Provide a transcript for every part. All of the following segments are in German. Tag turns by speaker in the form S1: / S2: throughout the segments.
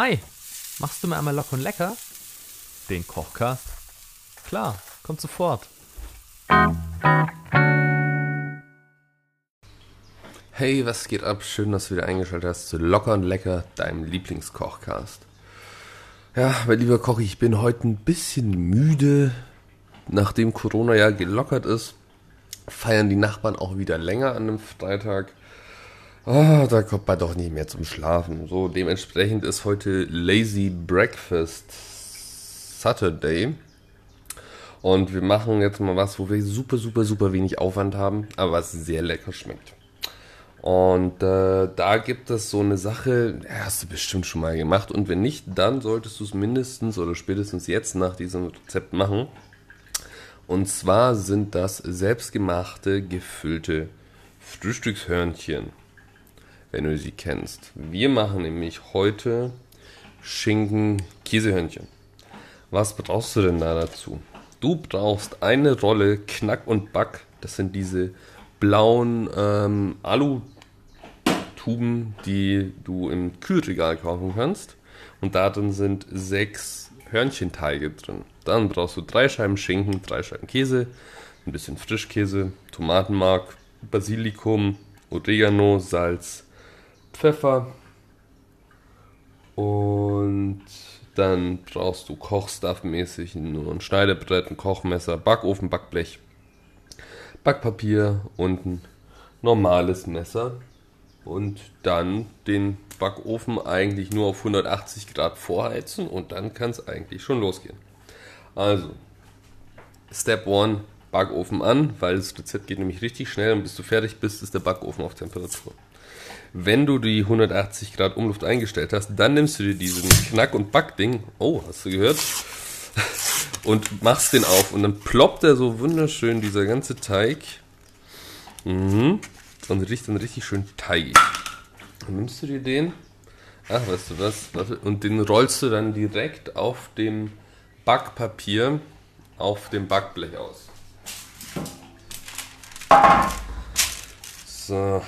S1: Hi, machst du mir einmal locker und lecker? Den Kochcast? Klar, kommt sofort.
S2: Hey, was geht ab? Schön, dass du wieder eingeschaltet hast zu Locker und Lecker, deinem Lieblingskochcast. Ja, mein lieber Koch, ich bin heute ein bisschen müde. Nachdem Corona ja gelockert ist, feiern die Nachbarn auch wieder länger an einem Freitag. Ah, da kommt man doch nicht mehr zum Schlafen. So, dementsprechend ist heute Lazy Breakfast Saturday. Und wir machen jetzt mal was, wo wir super, super, super wenig Aufwand haben, aber was sehr lecker schmeckt. Und äh, da gibt es so eine Sache, hast du bestimmt schon mal gemacht. Und wenn nicht, dann solltest du es mindestens oder spätestens jetzt nach diesem Rezept machen. Und zwar sind das selbstgemachte, gefüllte Frühstückshörnchen wenn du sie kennst. Wir machen nämlich heute Schinken-Käsehörnchen. Was brauchst du denn da dazu? Du brauchst eine Rolle Knack und Back. Das sind diese blauen ähm, Alu-Tuben, die du im Kühlregal kaufen kannst. Und darin sind sechs Hörnchenteige drin. Dann brauchst du drei Scheiben Schinken, drei Scheiben Käse, ein bisschen Frischkäse, Tomatenmark, Basilikum, Oregano, Salz, Pfeffer und dann brauchst du Kochstuff-mäßig nur ein Schneidebrett, ein Kochmesser, Backofen, Backblech, Backpapier und ein normales Messer und dann den Backofen eigentlich nur auf 180 Grad vorheizen und dann kann es eigentlich schon losgehen. Also, Step 1, Backofen an, weil das Rezept geht nämlich richtig schnell und bis du fertig bist, ist der Backofen auf Temperatur. Wenn du die 180 Grad Umluft eingestellt hast, dann nimmst du dir diesen Knack- und Backding, oh, hast du gehört? Und machst den auf und dann ploppt er so wunderschön, dieser ganze Teig. Mhm. Und riecht dann richtig schön teigig. Dann nimmst du dir den, ach, weißt du was, und den rollst du dann direkt auf dem Backpapier auf dem Backblech aus. So,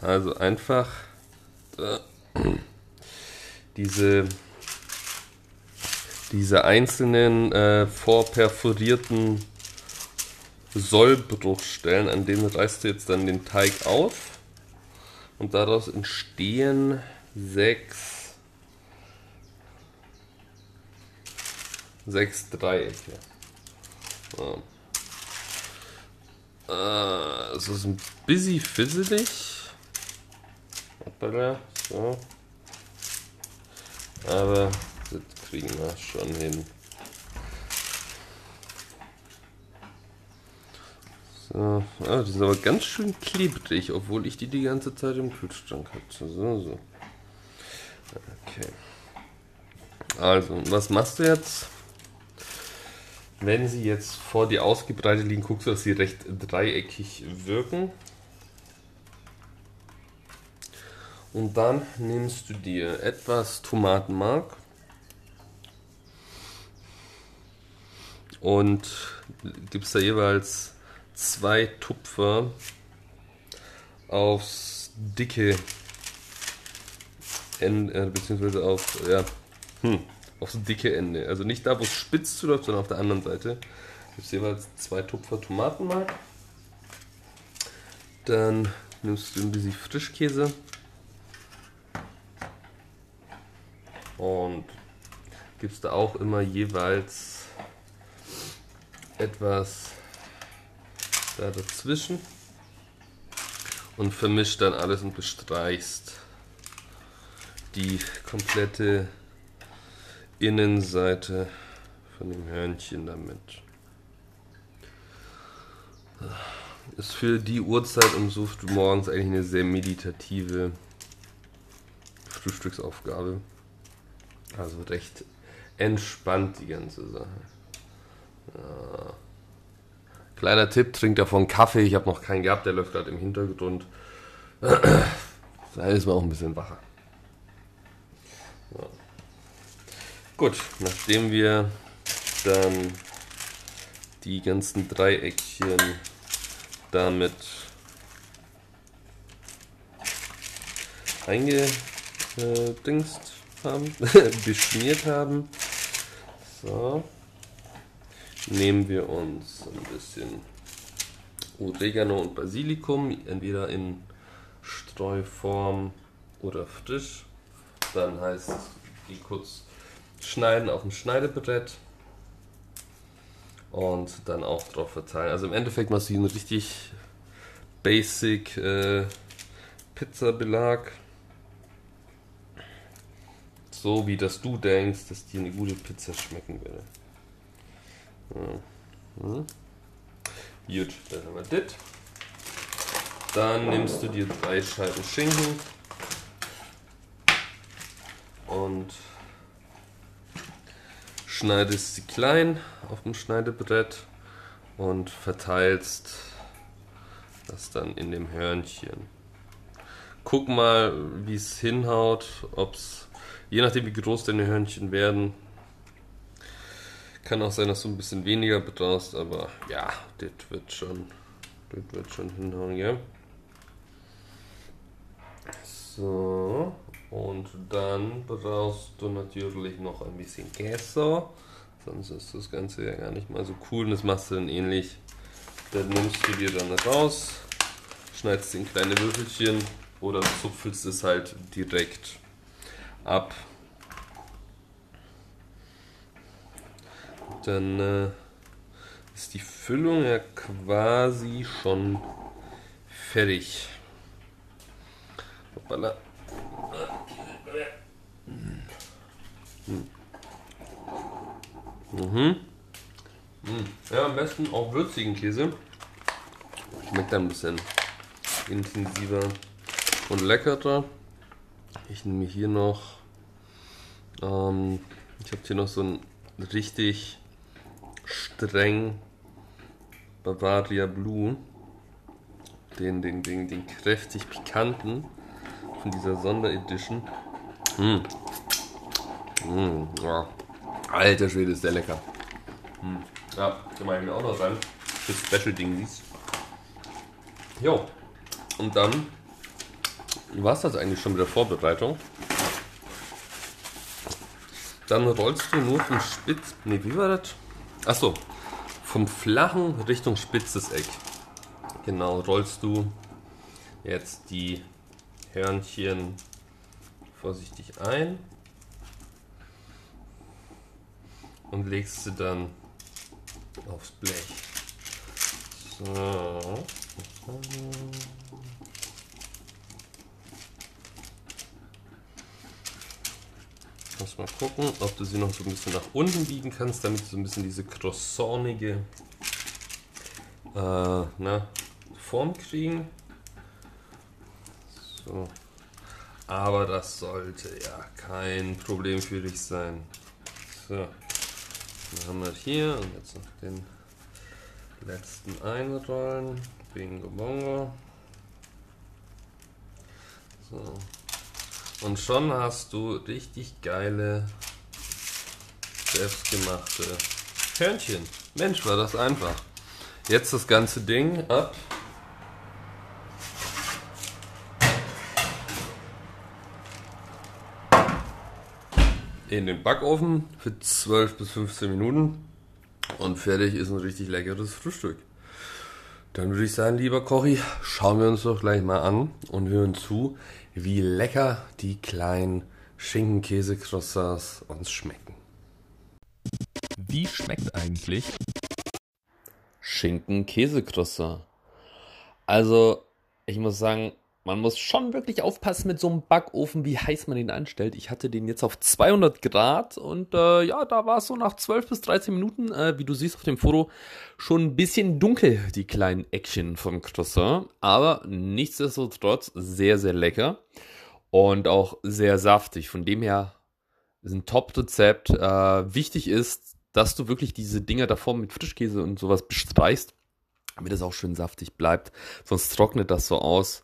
S2: also einfach äh, diese, diese einzelnen äh, vorperforierten Sollbruchstellen, an denen reißt du jetzt dann den Teig auf und daraus entstehen sechs, sechs Dreiecke. So. Äh, es ist ein bisschen fizzelig. Hoppala, so. Aber das kriegen wir schon hin. So, ah, die sind aber ganz schön klebrig, obwohl ich die die ganze Zeit im Kühlschrank hatte. So, so. Okay. Also, was machst du jetzt? Wenn sie jetzt vor dir ausgebreitet liegen, guckst du, dass sie recht dreieckig wirken. Und dann nimmst du dir etwas Tomatenmark und gibst da jeweils zwei Tupfer aufs dicke Ende, äh, beziehungsweise auf, ja, hm, aufs dicke Ende. Also nicht da, wo es spitz zuläuft, sondern auf der anderen Seite. Gibst jeweils zwei Tupfer Tomatenmark. Dann nimmst du ein bisschen Frischkäse und gibst da auch immer jeweils etwas da dazwischen und vermischt dann alles und bestreichst die komplette Innenseite von dem Hörnchen damit. Ist für die Uhrzeit um so früh morgens eigentlich eine sehr meditative Frühstücksaufgabe. Also recht entspannt die ganze Sache. Ja. Kleiner Tipp, trinkt davon Kaffee. Ich habe noch keinen gehabt, der läuft gerade im Hintergrund. Da ist man auch ein bisschen wacher. Ja. Gut, nachdem wir dann die ganzen Dreieckchen damit eingedingst haben, beschmiert haben. So. Nehmen wir uns ein bisschen Oregano und Basilikum, entweder in Streuform oder frisch. Dann heißt die kurz schneiden auf dem Schneidebrett und dann auch drauf verteilen. Also im Endeffekt machst du hier einen richtig basic äh, Pizza-Belag. So wie das du denkst, dass dir eine gute Pizza schmecken würde. Ja. Mhm. Gut, dann haben wir das. Dann nimmst du dir drei Scheiben Schinken und schneidest sie klein auf dem Schneidebrett und verteilst das dann in dem Hörnchen. Guck mal, wie es hinhaut, ob es, je nachdem wie groß deine Hörnchen werden, kann auch sein, dass du ein bisschen weniger betraust, aber ja, das wird schon, das wird schon hinhauen, ja. So, und dann brauchst du natürlich noch ein bisschen Käse. Sonst ist das Ganze ja gar nicht mal so cool. Das machst du dann ähnlich. Dann nimmst du dir dann raus, schneidest in kleine Würfelchen oder zupfelst es halt direkt ab. Dann äh, ist die Füllung ja quasi schon fertig. Hoppala. Mhm. mhm. Ja, am besten auch würzigen Käse. Schmeckt ein bisschen intensiver und leckerer. Ich nehme hier noch, ähm, ich habe hier noch so einen richtig streng Bavaria Blue. Den, den, den, den kräftig pikanten von dieser Sonderedition. Mm. Mm, ja. Alter Schwede, ist der lecker. Mm. Ja, den mache ich mir auch noch rein. Das Special-Ding Jo. Und dann war es das eigentlich schon mit der Vorbereitung. Dann rollst du nur vom Spitz. Ne, wie war das? Achso. Vom flachen Richtung spitzes Eck. Genau, rollst du jetzt die Hörnchen vorsichtig ein und legst sie dann aufs Blech. So. Muss mal gucken, ob du sie noch so ein bisschen nach unten biegen kannst, damit du so ein bisschen diese croissantige äh, na, Form kriegen. So. Aber das sollte ja kein Problem für dich sein. So. Dann haben wir hier und jetzt noch den letzten einrollen. Bingo Bongo. So. Und schon hast du richtig geile selbstgemachte Hörnchen. Mensch, war das einfach. Jetzt das ganze Ding ab in den Backofen für 12 bis 15 Minuten und fertig ist ein richtig leckeres Frühstück. Dann würde ich sagen, lieber Kochi, schauen wir uns doch gleich mal an und hören zu, wie lecker die kleinen Schinken-Käse-Croissants uns schmecken.
S1: Wie schmeckt eigentlich
S2: Schinken-Käse-Croissant? Also, ich muss sagen, man muss schon wirklich aufpassen mit so einem Backofen, wie heiß man den anstellt. Ich hatte den jetzt auf 200 Grad und äh, ja, da war es so nach 12 bis 13 Minuten, äh, wie du siehst auf dem Foto, schon ein bisschen dunkel, die kleinen Eckchen vom Croissant. Aber nichtsdestotrotz sehr, sehr lecker und auch sehr saftig. Von dem her ist ein Top-Rezept. Äh, wichtig ist, dass du wirklich diese Dinger davor mit Frischkäse und sowas bestreichst, damit es auch schön saftig bleibt. Sonst trocknet das so aus.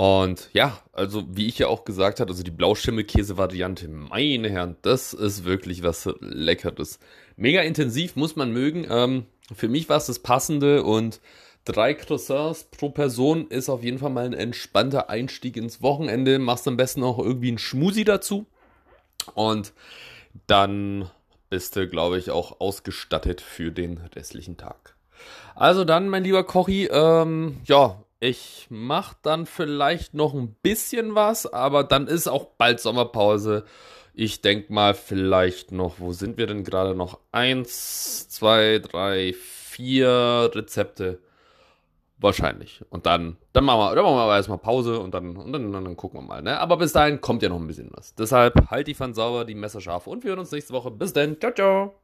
S2: Und ja, also wie ich ja auch gesagt habe, also die Blauschimmelkäse-Variante, meine Herren, das ist wirklich was Leckeres. Mega intensiv, muss man mögen. Ähm, für mich war es das Passende und drei Croissants pro Person ist auf jeden Fall mal ein entspannter Einstieg ins Wochenende. Machst am besten auch irgendwie einen Schmusi dazu.
S1: Und dann bist du, glaube ich, auch ausgestattet für den restlichen Tag. Also dann, mein lieber Kochi, ähm, ja, ich mach dann vielleicht noch ein bisschen was, aber dann ist auch bald Sommerpause. Ich denke mal vielleicht noch, wo sind wir denn gerade noch? Eins, zwei, drei, vier Rezepte. Wahrscheinlich. Und dann, dann machen wir, dann machen wir erstmal Pause und dann, und dann, dann gucken wir mal. Ne? Aber bis dahin kommt ja noch ein bisschen was. Deshalb halt die Pfanne sauber, die Messer scharf und wir hören uns nächste Woche. Bis dann. Ciao, ciao.